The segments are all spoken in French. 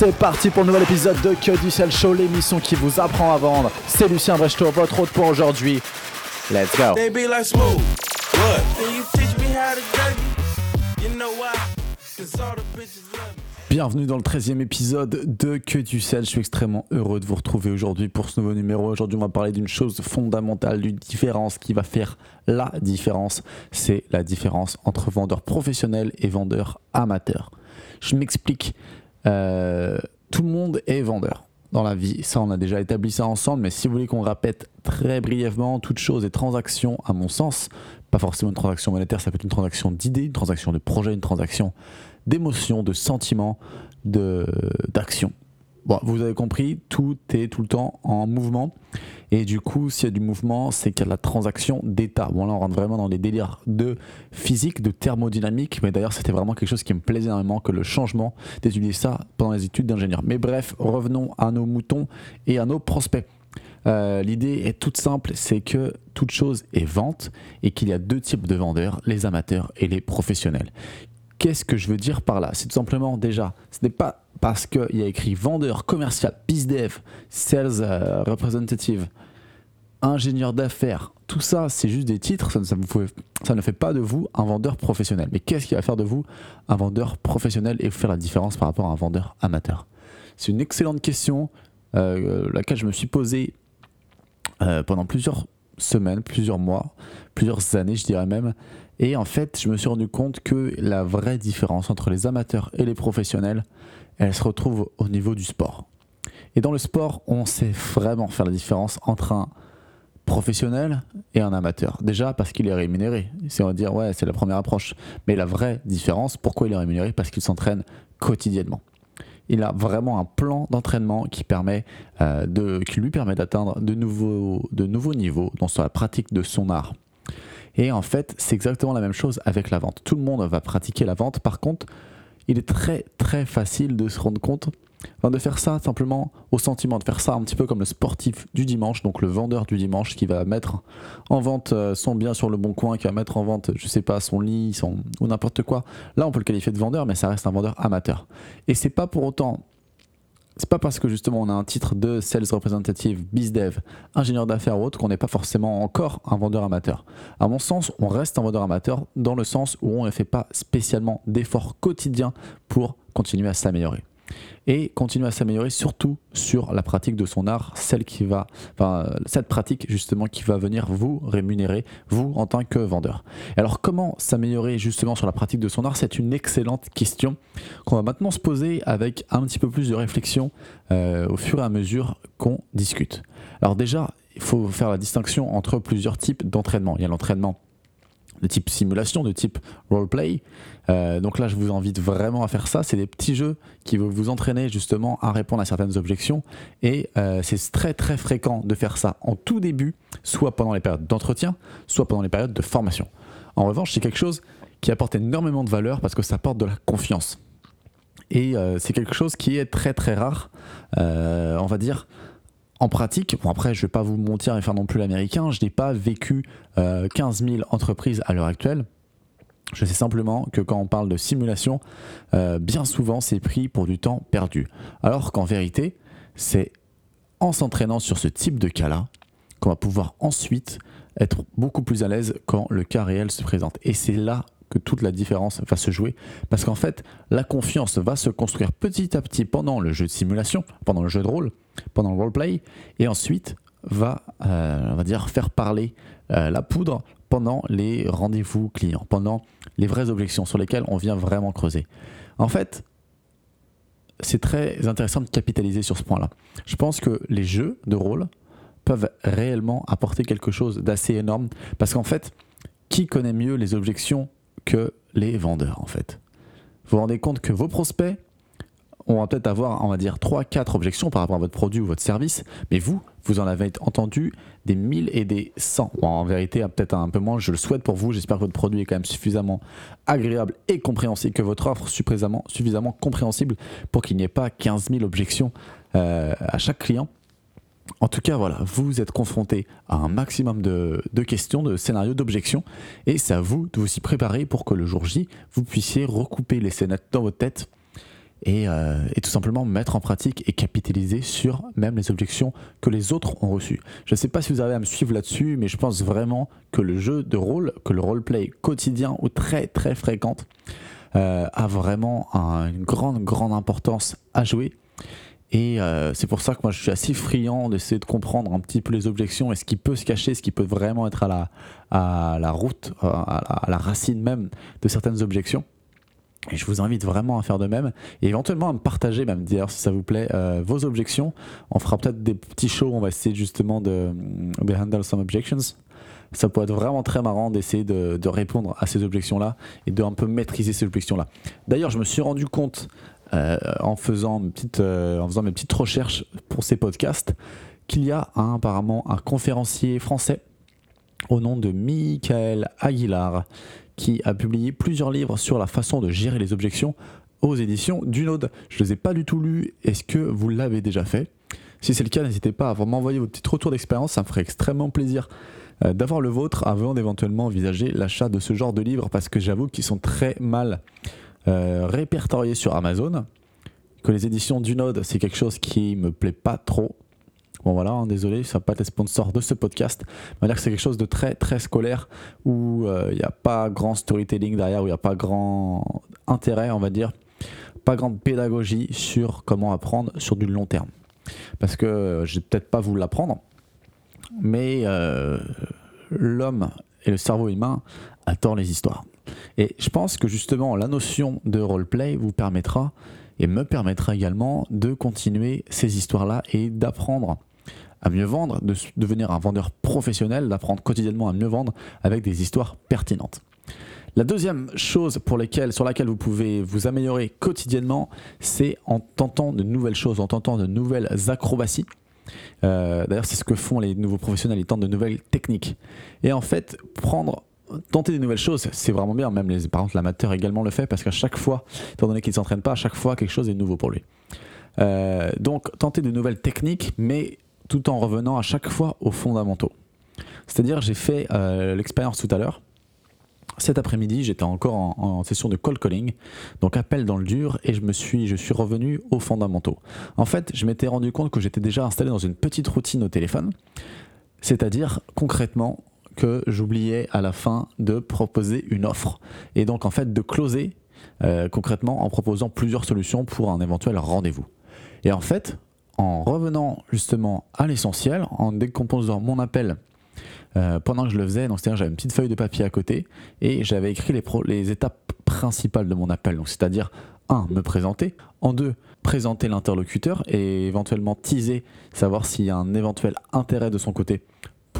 C'est parti pour le nouvel épisode de Que du Sel Show, l'émission qui vous apprend à vendre. C'est Lucien Brechto, votre hôte pour aujourd'hui. Let's go. Bienvenue dans le 13e épisode de Que du sel. Je suis extrêmement heureux de vous retrouver aujourd'hui pour ce nouveau numéro. Aujourd'hui, on va parler d'une chose fondamentale, d'une différence qui va faire la différence. C'est la différence entre vendeur professionnel et vendeur amateur. Je m'explique. Euh, tout le monde est vendeur dans la vie. Ça, on a déjà établi ça ensemble. Mais si vous voulez qu'on répète très brièvement, toute chose est transaction, à mon sens, pas forcément une transaction monétaire, ça peut être une transaction d'idées, une transaction de projet, une transaction d'émotions, de sentiments, de d'action. Bon, vous avez compris, tout est tout le temps en mouvement. Et du coup, s'il y a du mouvement, c'est qu'il y a de la transaction d'état. Bon, là, on rentre vraiment dans les délires de physique, de thermodynamique. Mais d'ailleurs, c'était vraiment quelque chose qui me plaisait énormément que le changement d'étudier ça pendant les études d'ingénieur. Mais bref, revenons à nos moutons et à nos prospects. Euh, L'idée est toute simple, c'est que toute chose est vente et qu'il y a deux types de vendeurs, les amateurs et les professionnels. Qu'est-ce que je veux dire par là? C'est tout simplement déjà, ce n'est pas parce qu'il y a écrit vendeur commercial, bizdev, sales euh, representative, ingénieur d'affaires, tout ça c'est juste des titres, ça ne, vous fait- ça ne fait pas de vous un vendeur professionnel. Mais qu'est-ce qui va faire de vous un vendeur professionnel et faire la différence par rapport à un vendeur amateur? C'est une excellente question, euh, laquelle je me suis posée euh, pendant plusieurs semaines, plusieurs mois, plusieurs années, je dirais même. Et en fait, je me suis rendu compte que la vraie différence entre les amateurs et les professionnels, elle se retrouve au niveau du sport. Et dans le sport, on sait vraiment faire la différence entre un professionnel et un amateur. Déjà parce qu'il est rémunéré. C'est on va dire ouais, c'est la première approche. Mais la vraie différence, pourquoi il est rémunéré? Parce qu'il s'entraîne quotidiennement. Il a vraiment un plan d'entraînement qui euh, lui permet d'atteindre de nouveaux, de nouveaux niveaux dans la pratique de son art. Et en fait, c'est exactement la même chose avec la vente. Tout le monde va pratiquer la vente. Par contre, il est très très facile de se rendre compte, enfin, de faire ça simplement au sentiment, de faire ça un petit peu comme le sportif du dimanche, donc le vendeur du dimanche qui va mettre en vente euh, son bien sur le bon coin, qui va mettre en vente, je sais pas, son lit, son ou n'importe quoi. Là, on peut le qualifier de vendeur, mais ça reste un vendeur amateur. Et c'est pas pour autant c'est pas parce que justement on a un titre de sales representative, bizdev, ingénieur d'affaires ou autre qu'on n'est pas forcément encore un vendeur amateur. À mon sens, on reste un vendeur amateur dans le sens où on ne fait pas spécialement d'efforts quotidiens pour continuer à s'améliorer. Et continuer à s'améliorer surtout sur la pratique de son art, cette pratique justement qui va venir vous rémunérer, vous en tant que vendeur. Alors comment s'améliorer justement sur la pratique de son art? C'est une excellente question qu'on va maintenant se poser avec un petit peu plus de réflexion euh, au fur et à mesure qu'on discute. Alors déjà, il faut faire la distinction entre plusieurs types d'entraînement. Il y a l'entraînement de type simulation, de type roleplay. Euh, donc là, je vous invite vraiment à faire ça. C'est des petits jeux qui vont vous entraîner justement à répondre à certaines objections. Et euh, c'est très très fréquent de faire ça en tout début, soit pendant les périodes d'entretien, soit pendant les périodes de formation. En revanche, c'est quelque chose qui apporte énormément de valeur parce que ça apporte de la confiance. Et euh, c'est quelque chose qui est très très rare, on va dire, en pratique. Bon, après, je vais pas vous mentir et faire non plus l'américain. Je n'ai pas vécu euh, 15 000 entreprises à l'heure actuelle. Je sais simplement que quand on parle de simulation, euh, bien souvent c'est pris pour du temps perdu. Alors qu'en vérité, c'est en s'entraînant sur ce type de cas-là qu'on va pouvoir ensuite être beaucoup plus à l'aise quand le cas réel se présente. Et c'est là que toute la différence va se jouer. Parce qu'en fait, la confiance va se construire petit à petit pendant le jeu de simulation, pendant le jeu de rôle, pendant le roleplay, et ensuite va, euh, on va dire, faire parler euh, la poudre pendant les rendez-vous clients, pendant les vraies objections sur lesquelles on vient vraiment creuser. En fait, c'est très intéressant de capitaliser sur ce point-là. Je pense que les jeux de rôle peuvent réellement apporter quelque chose d'assez énorme parce qu'en fait, qui connaît mieux les objections que les vendeurs en fait Vous vous rendez compte que vos prospects on va peut-être avoir, on va dire, 3-4 objections par rapport à votre produit ou votre service, mais vous, vous en avez entendu des 1000 et des 100. Bon, en vérité, peut-être un peu moins, je le souhaite pour vous, j'espère que votre produit est quand même suffisamment agréable et compréhensible, que votre offre suffisamment, suffisamment compréhensible pour qu'il n'y ait pas 15 000 objections euh, à chaque client. En tout cas, voilà, vous êtes confronté à un maximum de, questions, de scénarios, d'objections, et c'est à vous de vous y préparer pour que le jour J, vous puissiez recouper les scénettes dans votre tête et, euh, tout simplement mettre en pratique et capitaliser sur même les objections que les autres ont reçues. Je ne sais pas si vous avez à me suivre là-dessus, mais je pense vraiment que le jeu de rôle, que le roleplay quotidien ou très très fréquente, euh, a vraiment un, une grande grande importance à jouer. Et euh, c'est pour ça que moi je suis assez friand d'essayer de comprendre un petit peu les objections et ce qui peut se cacher, ce qui peut vraiment être à la, route, à la, à la racine même de certaines objections. Et je vous invite vraiment à faire de même et éventuellement à me partager, même d'ailleurs si ça vous plaît, euh, vos objections. On fera peut-être des petits shows, on va essayer justement de, de handle some objections. Ça pourrait être vraiment très marrant d'essayer de, de, répondre à ces objections-là et de un peu maîtriser ces objections-là. D'ailleurs, je me suis rendu compte euh, en, faisant euh, en faisant mes petites recherches pour ces podcasts qu'il y a apparemment un conférencier français au nom de Michael Aguilar qui a publié plusieurs livres sur la façon de gérer les objections aux éditions du Node. Je ne les ai pas du tout lus. Est-ce que vous l'avez déjà fait? Si c'est le cas, n'hésitez pas à m'envoyer votre petit retour d'expérience. Ça me ferait extrêmement plaisir euh, d'avoir le vôtre avant d'éventuellement envisager l'achat de ce genre de livres parce que j'avoue qu'ils sont très mal répertoriés sur Amazon. Que les éditions du Node, c'est quelque chose qui me plaît pas trop. Bon voilà, hein, désolé, ça va pas être sponsor de ce podcast. Va dire que c'est quelque chose de très très scolaire où il euh, n'y a pas grand storytelling derrière, où il n'y a pas grand intérêt, on va dire, pas grande pédagogie sur comment apprendre sur du long terme. Parce que euh, je vais peut-être pas vous l'apprendre, mais euh, l'homme et le cerveau humain attendent les histoires. Et je pense que justement la notion de roleplay vous permettra et me permettra également de continuer ces histoires-là et d'apprendre à mieux vendre, de devenir un vendeur professionnel, d'apprendre quotidiennement à mieux vendre avec des histoires pertinentes. La deuxième chose sur laquelle vous pouvez vous améliorer quotidiennement, c'est en tentant de nouvelles choses, en tentant de nouvelles acrobaties. Euh, D'ailleurs, c'est ce que font les nouveaux professionnels, ils tentent de nouvelles techniques. Et en fait, prendre tenter des nouvelles choses, c'est vraiment bien. Même les, par exemple, l'amateur également le fait parce qu'à chaque fois, étant donné qu'il ne s'entraîne pas, à chaque fois, quelque chose est nouveau pour lui. Euh, donc, tenter de nouvelles techniques, mais tout en revenant à chaque fois aux fondamentaux. C'est-à-dire, j'ai fait euh, l'expérience tout à l'heure. Cet après-midi, j'étais encore en, en, session de call calling, donc appel dans le dur, et je me suis, je suis revenu aux fondamentaux. En fait, je m'étais rendu compte que j'étais déjà installé dans une petite routine au téléphone, c'est-à-dire concrètement que j'oubliais à la fin de proposer une offre, et donc en fait de closer euh, concrètement en proposant plusieurs solutions pour un éventuel rendez-vous. Et en fait, en revenant justement à l'essentiel, en décomposant mon appel euh, pendant que je le faisais, donc c'est-à-dire j'avais une petite feuille de papier à côté et j'avais écrit les, les, étapes principales de mon appel. Donc c'est-à-dire un, me présenter, en deux, présenter l'interlocuteur et éventuellement teaser, savoir s'il y a un éventuel intérêt de son côté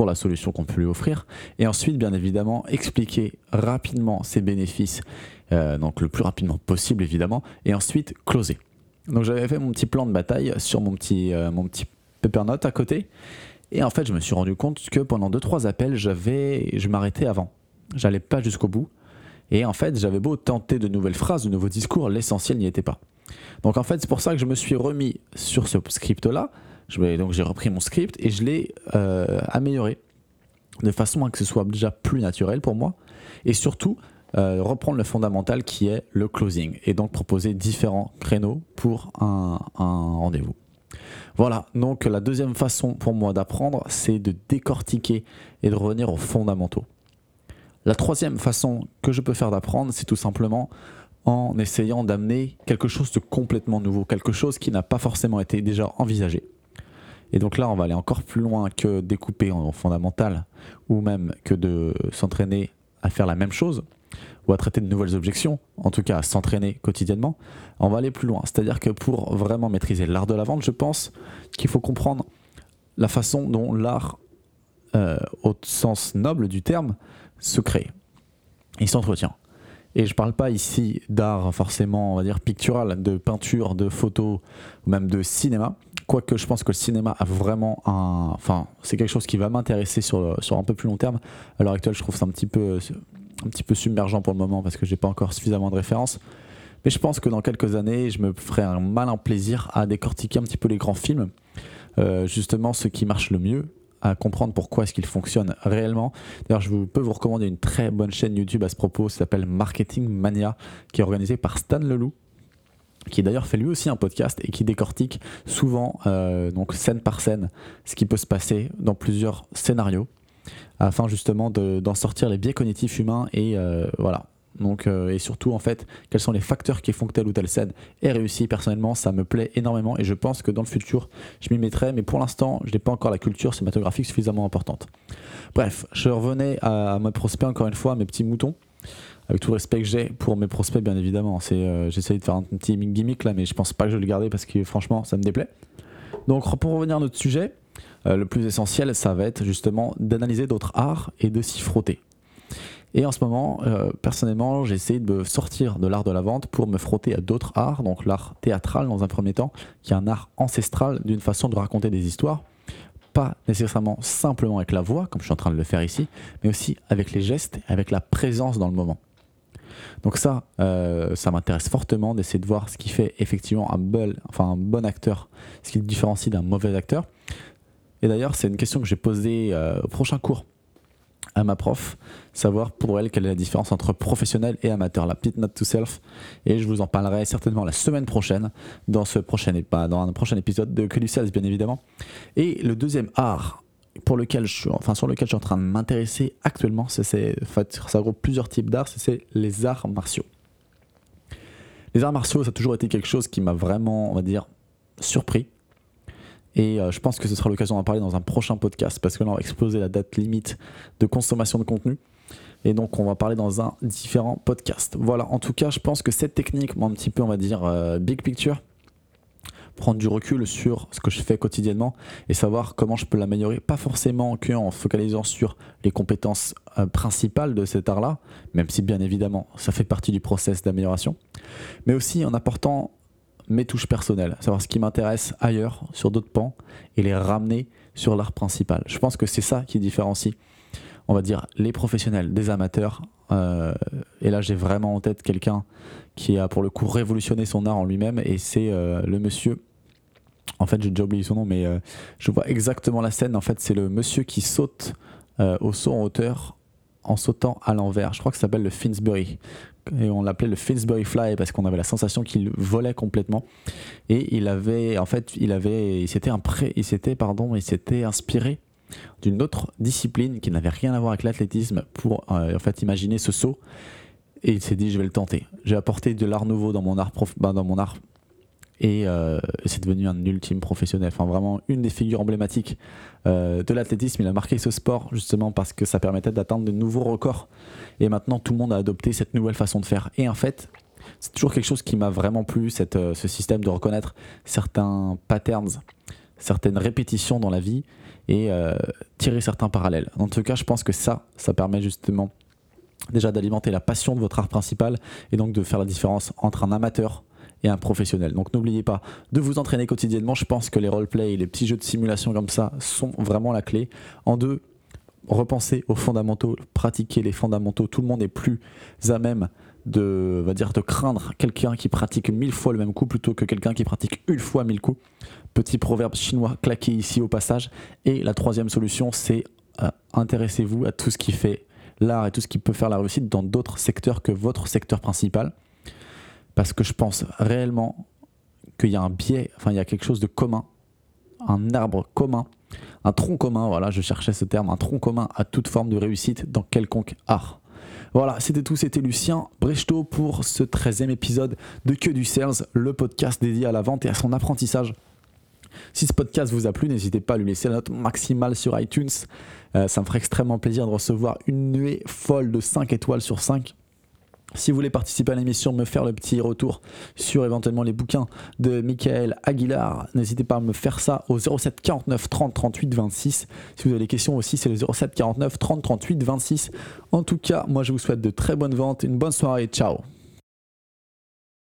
pour la solution qu'on peut lui offrir, et ensuite bien évidemment expliquer rapidement ses bénéfices, euh, donc le plus rapidement possible évidemment, et ensuite closer. Donc j'avais fait mon petit plan de bataille sur mon petit, euh, mon petit paper note à côté. Et en fait, je me suis rendu compte que pendant 2-3 appels, j'avais, je m'arrêtais avant. J'allais pas jusqu'au bout. Et en fait, j'avais beau tenter de nouvelles phrases, de nouveaux discours, l'essentiel n'y était pas. Donc en fait, c'est pour ça que je me suis remis sur ce script-là. Donc j'ai repris mon script et je l'ai euh, amélioré de façon à que ce soit déjà plus naturel pour moi. Et surtout, euh, reprendre le fondamental qui est le closing et donc proposer différents créneaux pour un rendez-vous. Voilà, donc la deuxième façon pour moi d'apprendre, c'est de décortiquer et de revenir aux fondamentaux. La troisième façon que je peux faire d'apprendre, c'est tout simplement en essayant d'amener quelque chose de complètement nouveau, quelque chose qui n'a pas forcément été déjà envisagé. Et donc là, on va aller encore plus loin que découper en fondamental ou même que de s'entraîner à faire la même chose ou à traiter de nouvelles objections, en tout cas s'entraîner quotidiennement, on va aller plus loin. C'est-à-dire que pour vraiment maîtriser l'art de la vente, je pense qu'il faut comprendre la façon dont l'art, euh, au sens noble du terme, se crée. Il s'entretient. Et je ne parle pas ici d'art forcément, on va dire, pictural, de peinture, de photo, ou même de cinéma. Quoique je pense que le cinéma a vraiment un. Enfin, c'est quelque chose qui va m'intéresser sur, sur un peu plus long terme. À l'heure actuelle, je trouve ça un petit peu un petit peu submergent pour le moment parce que j'ai pas encore suffisamment de références. Mais je pense que dans quelques années, je me ferai un malin plaisir à décortiquer un petit peu les grands films, euh, justement ceux qui marchent le mieux, à comprendre pourquoi est-ce qu'ils fonctionnent réellement. D'ailleurs, je peux vous recommander une très bonne chaîne YouTube à ce propos, qui s'appelle Marketing Mania, qui est organisée par Stan Leloup. Qui d'ailleurs fait lui aussi un podcast et qui décortique souvent, euh, donc scène par scène, ce qui peut se passer dans plusieurs scénarios, afin justement de- d'en sortir les biais cognitifs humains et euh, voilà. Donc, euh, et surtout, en fait, quels sont les facteurs qui font que telle ou telle scène est réussie. Personnellement, ça me plaît énormément et je pense que dans le futur, je m'y mettrai, mais pour l'instant, je n'ai pas encore la culture cinématographique suffisamment importante. Bref, je revenais à, à mes prospects, encore une fois, à mes petits moutons avec tout le respect que j'ai pour mes prospects, bien évidemment. C'est, euh, j'essaye de faire un petit gimmick là, mais je pense pas que je vais le garder parce que franchement, ça me déplaît. Donc, pour revenir à notre sujet, euh, le plus essentiel, ça va être justement d'analyser d'autres arts et de s'y frotter. Et en ce moment, euh, personnellement, j'essaie de me sortir de l'art de la vente pour me frotter à d'autres arts, donc l'art théâtral dans un premier temps, qui est un art ancestral d'une façon de raconter des histoires, pas nécessairement simplement avec la voix, comme je suis en train de le faire ici, mais aussi avec les gestes, avec la présence dans le moment. Donc ça, euh, ça m'intéresse fortement d'essayer de voir ce qui fait effectivement un bon, enfin un bon acteur, ce qui le différencie d'un mauvais acteur. Et d'ailleurs, c'est une question que j'ai posée euh, au prochain cours à ma prof, savoir pour elle quelle est la différence entre professionnel et amateur, la petite note to self. Et je vous en parlerai certainement la semaine prochaine, dans, ce prochain, dans un prochain épisode de Que Sales, bien évidemment. Et le deuxième art pour lequel je suis, enfin, sur lequel je suis en train de m'intéresser actuellement, c'est, ça regroupe plusieurs types d'arts, c'est les arts martiaux. Les arts martiaux, ça a toujours été quelque chose qui m'a vraiment, on va dire, surpris. Et euh, je pense que ce sera l'occasion d'en parler dans un prochain podcast parce que là, on va exploser la date limite de consommation de contenu. Et donc, on va parler dans un différent podcast. Voilà, en tout cas, je pense que cette technique, moi, un petit peu, on va dire, euh, big picture, prendre du recul sur ce que je fais quotidiennement et savoir comment je peux l'améliorer, pas forcément qu'en focalisant sur les compétences euh, principales de cet art-là, même si bien évidemment ça fait partie du process d'amélioration, mais aussi en apportant mes touches personnelles, savoir ce qui m'intéresse ailleurs, sur d'autres pans, et les ramener sur l'art principal. Je pense que c'est ça qui différencie, on va dire, les professionnels des amateurs. Euh, et là, j'ai vraiment en tête quelqu'un qui a pour le coup révolutionné son art en lui-même, et c'est euh, le monsieur. En fait, j'ai déjà oublié son nom, mais euh, je vois exactement la scène. En fait, c'est le monsieur qui saute au saut en hauteur en sautant à l'envers. Je crois que ça s'appelle le Finsbury. Et on l'appelait le Finsbury Fly parce qu'on avait la sensation qu'il volait complètement. Et il avait, en fait, il avait, il s'était il s'était, pardon, il s'était inspiré d'une autre discipline qui n'avait rien à voir avec l'athlétisme pour, euh, en fait, imaginer ce saut. Et il s'est dit, je vais le tenter. J'ai apporté de l'art nouveau dans mon art, prof- ben, dans mon art et euh, c'est devenu un ultime professionnel. Enfin, vraiment une des figures emblématiques euh, de l'athlétisme. Il a marqué ce sport justement parce que ça permettait d'atteindre de nouveaux records. Et maintenant, tout le monde a adopté cette nouvelle façon de faire. Et en fait, c'est toujours quelque chose qui m'a vraiment plu, cette, euh, ce système de reconnaître certains patterns, certaines répétitions dans la vie et tirer certains parallèles. En tout cas, je pense que ça, ça permet justement déjà d'alimenter la passion de votre art principal et donc de faire la différence entre un amateur et un professionnel. Donc n'oubliez pas de vous entraîner quotidiennement. Je pense que les roleplay et les petits jeux de simulation comme ça sont vraiment la clé. En deux, repensez aux fondamentaux, pratiquez les fondamentaux. Tout le monde est plus à même de, va dire, de craindre quelqu'un qui pratique mille fois le même coup plutôt que quelqu'un qui pratique une fois mille coups. Petit proverbe chinois claqué ici au passage. Et la troisième solution, c'est euh, intéressez-vous à tout ce qui fait l'art et tout ce qui peut faire la réussite dans d'autres secteurs que votre secteur principal. Parce que je pense réellement qu'il y a un biais, enfin il y a quelque chose de commun, un arbre commun, un tronc commun, voilà, je cherchais ce terme, un tronc commun à toute forme de réussite dans quelconque art. Voilà, c'était tout, c'était Lucien Brechto pour ce 13e épisode de Que du Sales, le podcast dédié à la vente et à son apprentissage. Si ce podcast vous a plu, n'hésitez pas à lui laisser la note maximale sur iTunes. Euh, ça me ferait extrêmement plaisir de recevoir une nuée folle de 5 étoiles sur 5. Si vous voulez participer à l'émission, me faire le petit retour sur éventuellement les bouquins de Michael Aguilar, n'hésitez pas à me faire ça au 07 49 30 38 26. Si vous avez des questions aussi, c'est le 07 49 30 38 26. En tout cas, moi je vous souhaite de très bonnes ventes, une bonne soirée, ciao